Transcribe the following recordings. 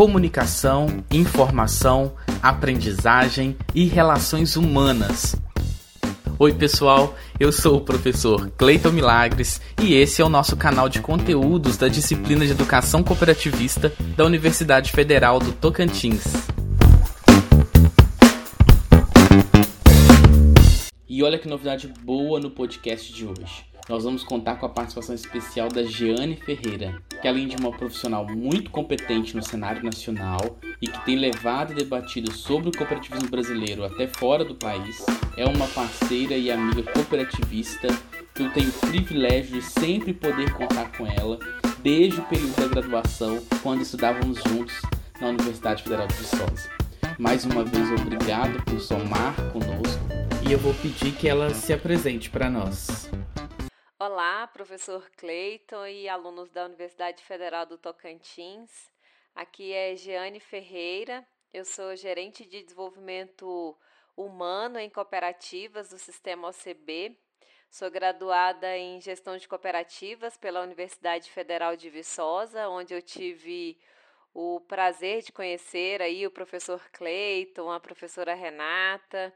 comunicação, informação, aprendizagem e relações humanas. Oi, pessoal, eu sou o professor Cleiton Milagres e esse é o nosso canal de conteúdos da disciplina de Educação Cooperativista da Universidade Federal do Tocantins. E olha que novidade boa no podcast de hoje nós vamos contar com a participação especial da Jeane Ferreira, que além de uma profissional muito competente no cenário nacional e que tem levado e debatido sobre o cooperativismo brasileiro até fora do país, é uma parceira e amiga cooperativista que eu tenho o privilégio de sempre poder contar com ela desde o período da graduação, quando estudávamos juntos na Universidade Federal de Viçosa. Mais uma vez, obrigado por somar conosco e eu vou pedir que ela se apresente para nós. Olá, professor Cleiton e alunos da Universidade Federal do Tocantins. Aqui é Jeane Ferreira, eu sou gerente de desenvolvimento humano em cooperativas do Sistema OCB. Sou graduada em gestão de cooperativas pela Universidade Federal de Viçosa, onde eu tive o prazer de conhecer aí o professor Cleiton, a professora Renata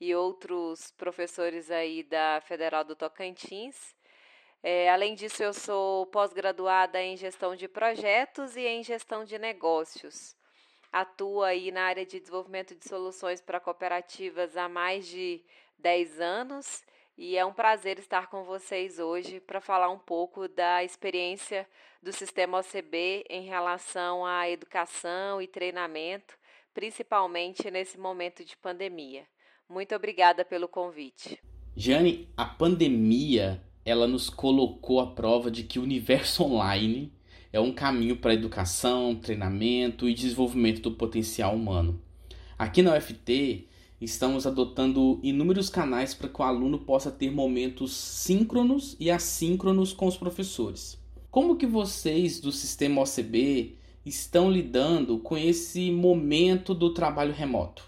e outros professores aí da Federal do Tocantins. É, além disso, eu sou pós-graduada em gestão de projetos e em gestão de negócios. Atuo aí na área de desenvolvimento de soluções para cooperativas há mais de 10 anos e é um prazer estar com vocês hoje para falar um pouco da experiência do sistema OCB em relação à educação e treinamento, principalmente nesse momento de pandemia. Muito obrigada pelo convite. Jane, a pandemia ela nos colocou à prova de que o universo online é um caminho para educação, treinamento e desenvolvimento do potencial humano. Aqui na UFT, estamos adotando inúmeros canais para que o aluno possa ter momentos síncronos e assíncronos com os professores. Como que vocês do sistema OCB estão lidando com esse momento do trabalho remoto?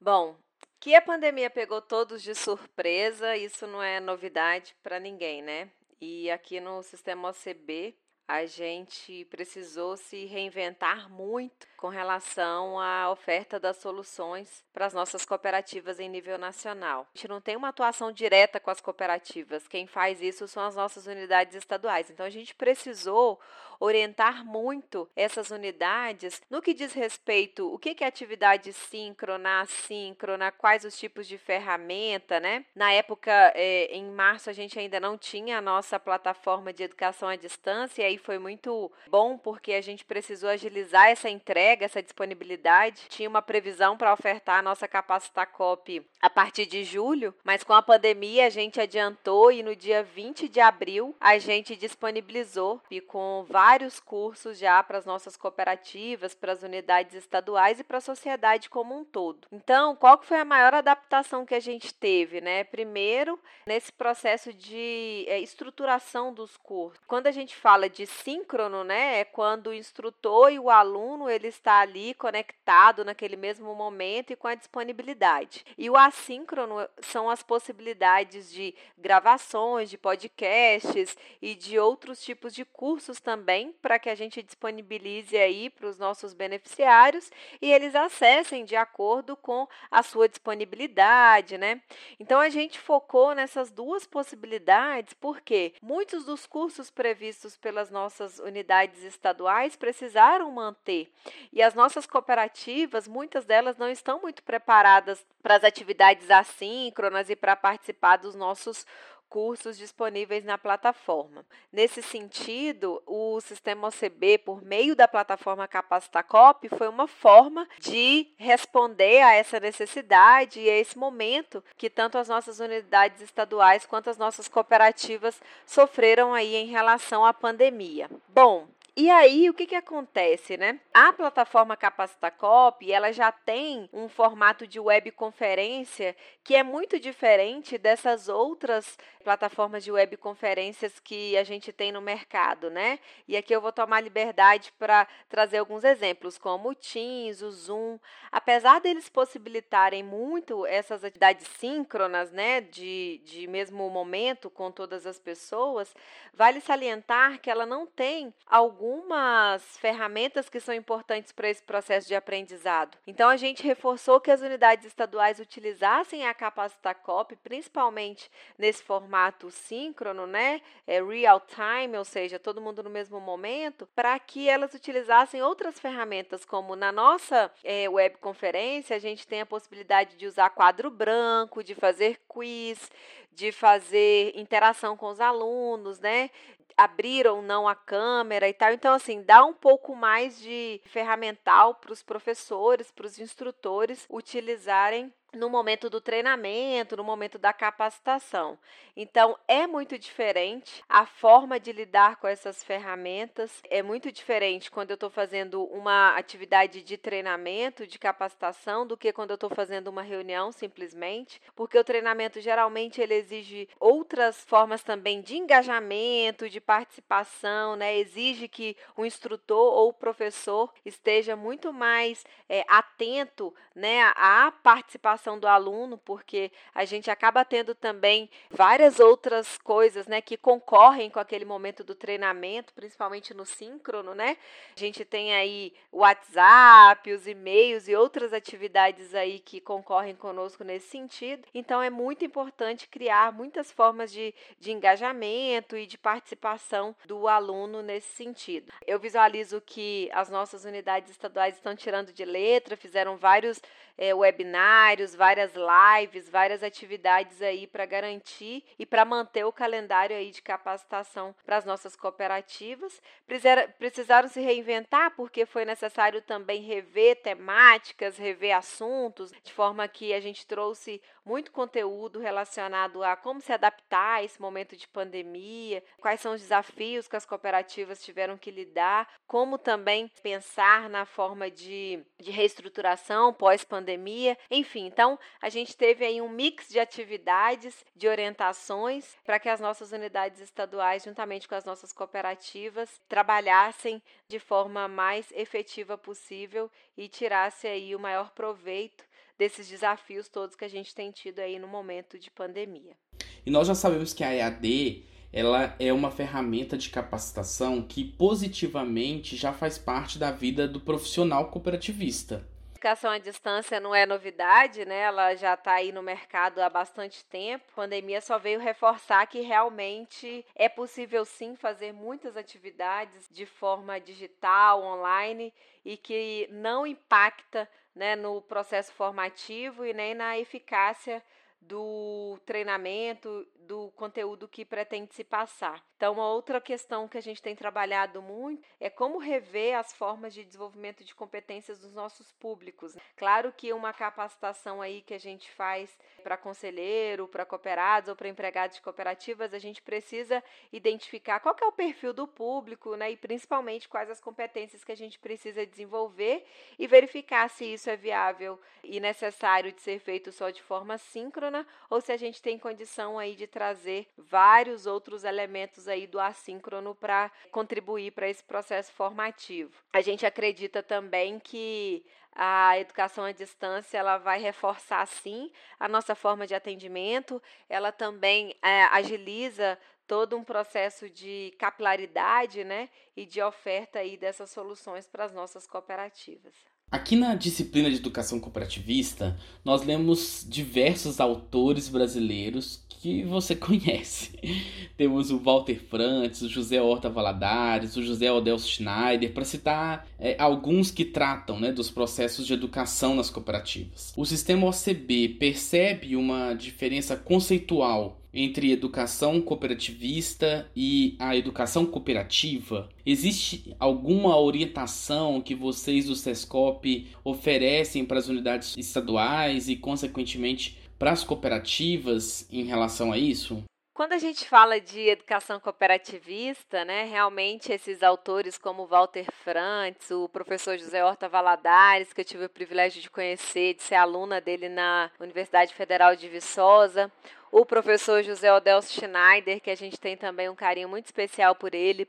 Bom, que a pandemia pegou todos de surpresa, isso não é novidade para ninguém, né? E aqui no sistema OCB, a gente precisou se reinventar muito com relação à oferta das soluções para as nossas cooperativas em nível nacional. A gente não tem uma atuação direta com as cooperativas, quem faz isso são as nossas unidades estaduais. Então a gente precisou orientar muito essas unidades no que diz respeito o que é atividade síncrona, assíncrona, quais os tipos de ferramenta, né? Na época, é, em março, a gente ainda não tinha a nossa plataforma de educação à distância, e aí foi muito bom porque a gente precisou agilizar essa entrega, essa disponibilidade. Tinha uma previsão para ofertar a nossa Capacitacop a partir de julho, mas com a pandemia a gente adiantou e no dia 20 de abril a gente disponibilizou e com vários cursos já para as nossas cooperativas, para as unidades estaduais e para a sociedade como um todo. Então, qual que foi a maior adaptação que a gente teve, né? Primeiro, nesse processo de é, estruturação dos cursos. Quando a gente fala de síncrono, né, é quando o instrutor e o aluno ele está ali conectado naquele mesmo momento e com a disponibilidade. E o assíncrono são as possibilidades de gravações, de podcasts e de outros tipos de cursos também para que a gente disponibilize aí para os nossos beneficiários e eles acessem de acordo com a sua disponibilidade, né? Então a gente focou nessas duas possibilidades porque muitos dos cursos previstos pelas nossas unidades estaduais precisaram manter e as nossas cooperativas, muitas delas não estão muito preparadas para as atividades assíncronas e para participar dos nossos cursos disponíveis na plataforma. Nesse sentido, o sistema OCB, por meio da plataforma Capacitacop, foi uma forma de responder a essa necessidade e a esse momento que tanto as nossas unidades estaduais quanto as nossas cooperativas sofreram aí em relação à pandemia. Bom, e aí, o que, que acontece, né? A plataforma Capacitacop, ela já tem um formato de webconferência que é muito diferente dessas outras plataformas de webconferências que a gente tem no mercado, né? E aqui eu vou tomar liberdade para trazer alguns exemplos, como o Teams, o Zoom. Apesar deles possibilitarem muito essas atividades síncronas, né, de, de mesmo momento com todas as pessoas, vale salientar que ela não tem algum algumas ferramentas que são importantes para esse processo de aprendizado. Então, a gente reforçou que as unidades estaduais utilizassem a Capacitacop, principalmente nesse formato síncrono, né? É real time, ou seja, todo mundo no mesmo momento, para que elas utilizassem outras ferramentas, como na nossa é, webconferência, a gente tem a possibilidade de usar quadro branco, de fazer quiz, de fazer interação com os alunos, né? abrir ou não a câmera e tal. Então, assim, dá um pouco mais de ferramental para os professores, para os instrutores utilizarem no momento do treinamento, no momento da capacitação. Então, é muito diferente a forma de lidar com essas ferramentas, é muito diferente quando eu estou fazendo uma atividade de treinamento, de capacitação, do que quando eu estou fazendo uma reunião simplesmente, porque o treinamento geralmente ele exige outras formas também de engajamento, de participação, né? exige que o instrutor ou o professor esteja muito mais é, atento né, à participação participação do aluno, porque a gente acaba tendo também várias outras coisas, né, que concorrem com aquele momento do treinamento, principalmente no síncrono, né? A gente tem aí o WhatsApp, os e-mails e outras atividades aí que concorrem conosco nesse sentido. Então é muito importante criar muitas formas de, de engajamento e de participação do aluno nesse sentido. Eu visualizo que as nossas unidades estaduais estão tirando de letra, fizeram vários é, webinários, várias lives, várias atividades aí para garantir e para manter o calendário aí de capacitação para as nossas cooperativas. Precisaram se reinventar porque foi necessário também rever temáticas, rever assuntos, de forma que a gente trouxe muito conteúdo relacionado a como se adaptar a esse momento de pandemia, quais são os desafios que as cooperativas tiveram que lidar, como também pensar na forma de, de reestruturação pós-pandemia. Enfim, então a gente teve aí um mix de atividades, de orientações, para que as nossas unidades estaduais, juntamente com as nossas cooperativas, trabalhassem de forma mais efetiva possível e tirasse aí o maior proveito desses desafios todos que a gente tem tido aí no momento de pandemia. E nós já sabemos que a EAD ela é uma ferramenta de capacitação que positivamente já faz parte da vida do profissional cooperativista. Educação à distância não é novidade, né? Ela já está aí no mercado há bastante tempo. A pandemia só veio reforçar que realmente é possível sim fazer muitas atividades de forma digital, online e que não impacta né, no processo formativo e nem na eficácia do treinamento, do conteúdo que pretende se passar. Então, uma outra questão que a gente tem trabalhado muito é como rever as formas de desenvolvimento de competências dos nossos públicos. Claro que uma capacitação aí que a gente faz para conselheiro, para cooperados ou para empregados de cooperativas, a gente precisa identificar qual é o perfil do público, né, e principalmente quais as competências que a gente precisa desenvolver e verificar se isso é viável e necessário de ser feito só de forma síncrona ou se a gente tem condição aí de trazer vários outros elementos aí do assíncrono para contribuir para esse processo formativo. A gente acredita também que a educação à distância ela vai reforçar sim a nossa forma de atendimento, ela também é, agiliza todo um processo de capilaridade né, e de oferta aí dessas soluções para as nossas cooperativas. Aqui na disciplina de educação cooperativista, nós lemos diversos autores brasileiros que você conhece. Temos o Walter Frantz, o José Horta Valadares, o José Odelso Schneider, para citar é, alguns que tratam né, dos processos de educação nas cooperativas. O sistema OCB percebe uma diferença conceitual entre educação cooperativista e a educação cooperativa? Existe alguma orientação que vocês do SESCOP oferecem para as unidades estaduais e, consequentemente, para as cooperativas em relação a isso? Quando a gente fala de educação cooperativista, né, realmente esses autores como Walter Frantz, o professor José Horta Valadares, que eu tive o privilégio de conhecer, de ser aluna dele na Universidade Federal de Viçosa, o professor José Odelso Schneider, que a gente tem também um carinho muito especial por ele,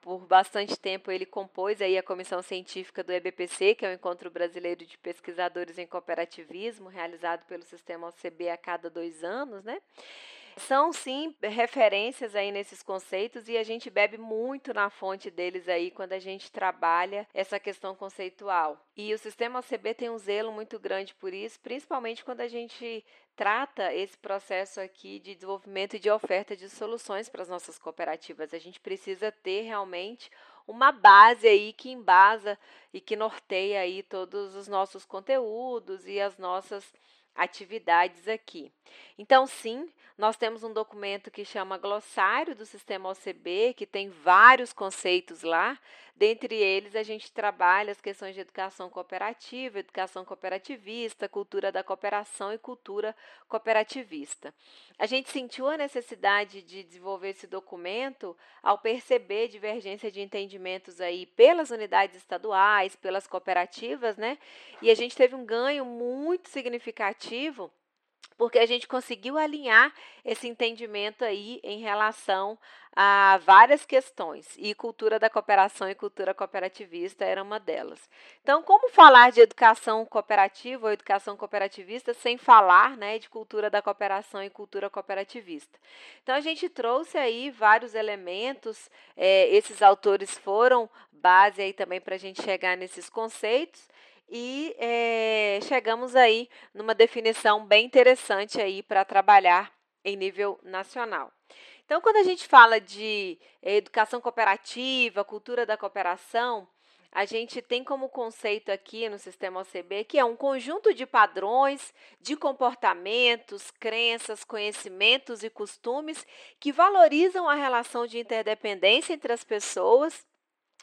por bastante tempo ele compôs aí a comissão científica do EBPC, que é o Encontro Brasileiro de Pesquisadores em Cooperativismo, realizado pelo Sistema OCB a cada dois anos, né? São sim referências aí nesses conceitos e a gente bebe muito na fonte deles aí quando a gente trabalha essa questão conceitual. E o sistema OCB tem um zelo muito grande por isso, principalmente quando a gente trata esse processo aqui de desenvolvimento e de oferta de soluções para as nossas cooperativas. A gente precisa ter realmente uma base aí que embasa e que norteia aí todos os nossos conteúdos e as nossas atividades aqui. Então, sim, nós temos um documento que chama Glossário do Sistema OCB, que tem vários conceitos lá. Dentre eles, a gente trabalha as questões de educação cooperativa, educação cooperativista, cultura da cooperação e cultura cooperativista. A gente sentiu a necessidade de desenvolver esse documento ao perceber divergência de entendimentos aí pelas unidades estaduais, pelas cooperativas, né? E a gente teve um ganho muito significativo porque a gente conseguiu alinhar esse entendimento aí em relação a várias questões, e cultura da cooperação e cultura cooperativista era uma delas. Então, como falar de educação cooperativa ou educação cooperativista sem falar né, de cultura da cooperação e cultura cooperativista? Então, a gente trouxe aí vários elementos, é, esses autores foram base aí também para a gente chegar nesses conceitos, e é, chegamos aí numa definição bem interessante aí para trabalhar em nível nacional. Então, quando a gente fala de educação cooperativa, cultura da cooperação, a gente tem como conceito aqui no sistema OCB que é um conjunto de padrões, de comportamentos, crenças, conhecimentos e costumes que valorizam a relação de interdependência entre as pessoas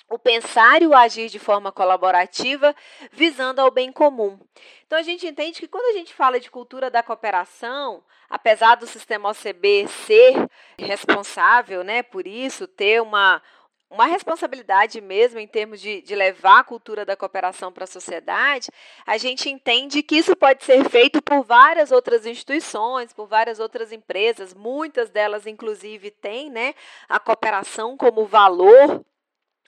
o pensar e o agir de forma colaborativa, visando ao bem comum. Então, a gente entende que quando a gente fala de cultura da cooperação, apesar do sistema OCB ser responsável né, por isso, ter uma, uma responsabilidade mesmo em termos de, de levar a cultura da cooperação para a sociedade, a gente entende que isso pode ser feito por várias outras instituições, por várias outras empresas, muitas delas, inclusive, têm né, a cooperação como valor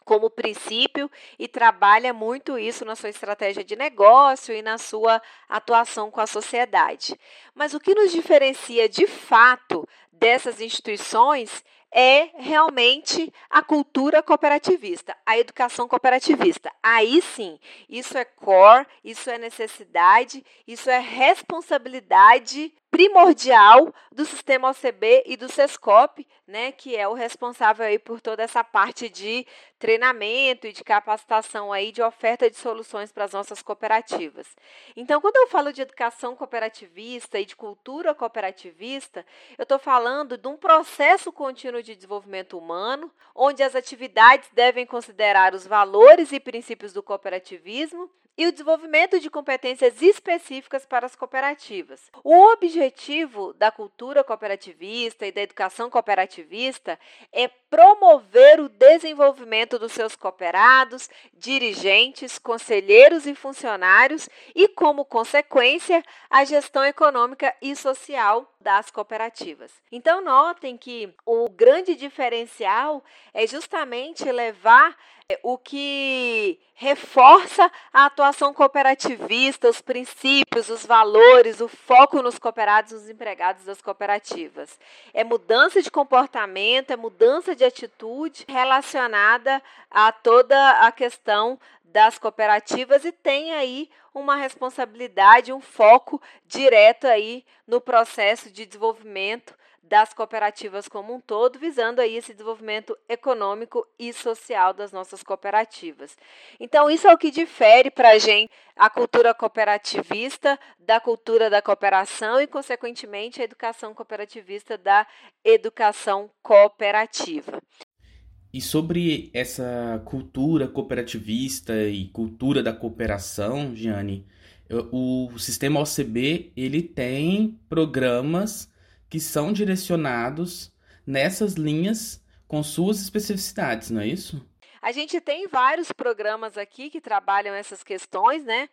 como princípio e trabalha muito isso na sua estratégia de negócio e na sua atuação com a sociedade. Mas o que nos diferencia de fato dessas instituições é realmente a cultura cooperativista, a educação cooperativista. Aí sim, isso é core, isso é necessidade, isso é responsabilidade primordial do sistema OCB e do SESCOP, né, que é o responsável aí por toda essa parte de treinamento e de capacitação aí de oferta de soluções para as nossas cooperativas. Então, quando eu falo de educação cooperativista e de cultura cooperativista, eu estou falando de um processo contínuo de desenvolvimento humano, onde as atividades devem considerar os valores e princípios do cooperativismo e o desenvolvimento de competências específicas para as cooperativas. O objetivo da cultura cooperativista e da educação cooperativista é promover o desenvolvimento dos seus cooperados, dirigentes, conselheiros e funcionários e, como consequência, a gestão econômica e social das cooperativas. Então, notem que o grande diferencial é justamente levar é, o que reforça a atuação cooperativista, os princípios, os valores, o foco nos cooperados, nos empregados das cooperativas. É mudança de comportamento, é mudança de atitude relacionada a toda a questão das cooperativas e tem aí uma responsabilidade, um foco direto aí no processo de desenvolvimento das cooperativas como um todo, visando aí esse desenvolvimento econômico e social das nossas cooperativas. Então, isso é o que difere para a gente a cultura cooperativista da cultura da cooperação e, consequentemente, a educação cooperativista da educação cooperativa. E sobre essa cultura cooperativista e cultura da cooperação, Gianni, o sistema OCB ele tem programas que são direcionados nessas linhas com suas especificidades, não é isso? A gente tem vários programas aqui que trabalham essas questões, né?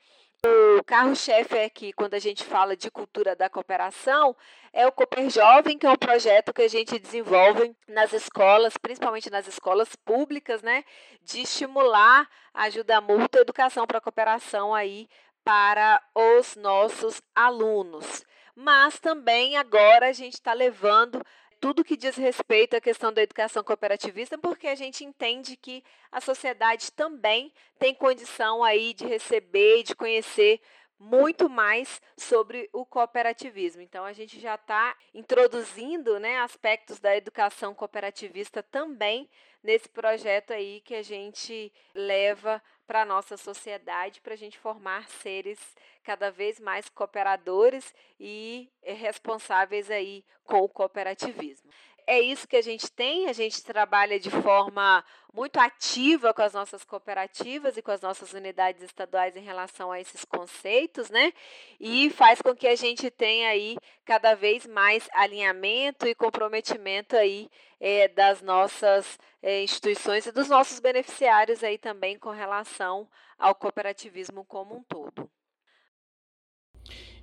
O carro-chefe aqui, quando a gente fala de cultura da cooperação, é o Cooper Jovem, que é um projeto que a gente desenvolve nas escolas, principalmente nas escolas públicas, né? De estimular a ajuda mútua, educação para a cooperação aí para os nossos alunos. Mas também agora a gente está levando tudo que diz respeito à questão da educação cooperativista, porque a gente entende que a sociedade também tem condição aí de receber e de conhecer muito mais sobre o cooperativismo. Então, a gente já está introduzindo né, aspectos da educação cooperativista também nesse projeto aí que a gente leva para a nossa sociedade, para a gente formar seres cada vez mais cooperadores e responsáveis aí com o cooperativismo é isso que a gente tem. A gente trabalha de forma muito ativa com as nossas cooperativas e com as nossas unidades estaduais em relação a esses conceitos, né? E faz com que a gente tenha aí cada vez mais alinhamento e comprometimento aí é, das nossas é, instituições e dos nossos beneficiários aí também com relação ao cooperativismo como um todo.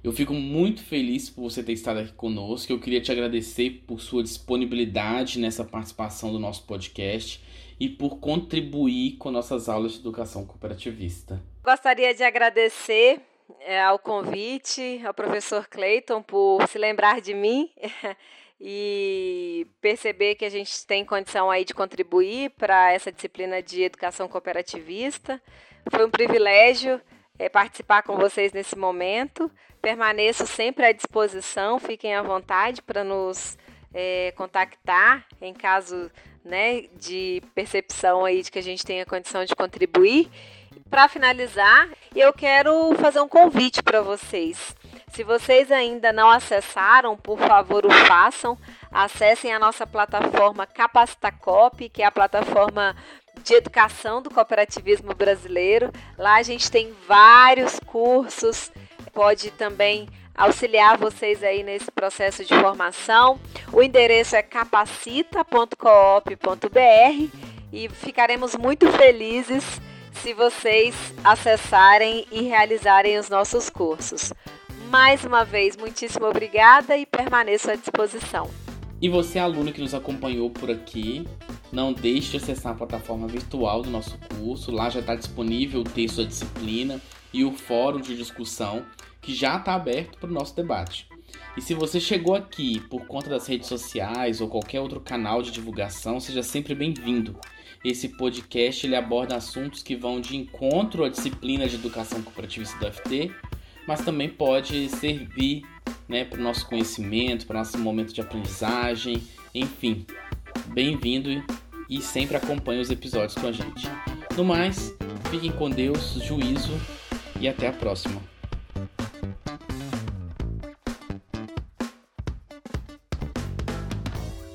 Eu fico muito feliz por você ter estado aqui conosco. Eu queria te agradecer por sua disponibilidade nessa participação do nosso podcast e por contribuir com nossas aulas de educação cooperativista. Gostaria de agradecer é, ao convite ao professor Clayton por se lembrar de mim e perceber que a gente tem condição aí de contribuir para essa disciplina de educação cooperativista. Foi um privilégio é, participar com vocês nesse momento. Permaneço sempre à disposição, fiquem à vontade para nos é, contactar em caso né, de percepção aí de que a gente tenha condição de contribuir. Para finalizar, eu quero fazer um convite para vocês. Se vocês ainda não acessaram, por favor, o façam. Acessem a nossa plataforma Capacitacop, que é a plataforma de educação do cooperativismo brasileiro. Lá a gente tem vários cursos, pode também auxiliar vocês aí nesse processo de formação. O endereço é capacita.coop.br e ficaremos muito felizes se vocês acessarem e realizarem os nossos cursos. Mais uma vez, muitíssimo obrigada e permaneço à disposição. E você, aluno que nos acompanhou por aqui, não deixe de acessar a plataforma virtual do nosso curso. Lá já está disponível o texto da disciplina e o fórum de discussão que já está aberto para o nosso debate. E se você chegou aqui por conta das redes sociais ou qualquer outro canal de divulgação, seja sempre bem-vindo. Esse podcast ele aborda assuntos que vão de encontro à disciplina de educação cooperativista do FT, mas também pode servir né, para o nosso conhecimento, para o nosso momento de aprendizagem, enfim. Bem-vindo e sempre acompanhe os episódios com a gente. No mais, fiquem com Deus, juízo e até a próxima.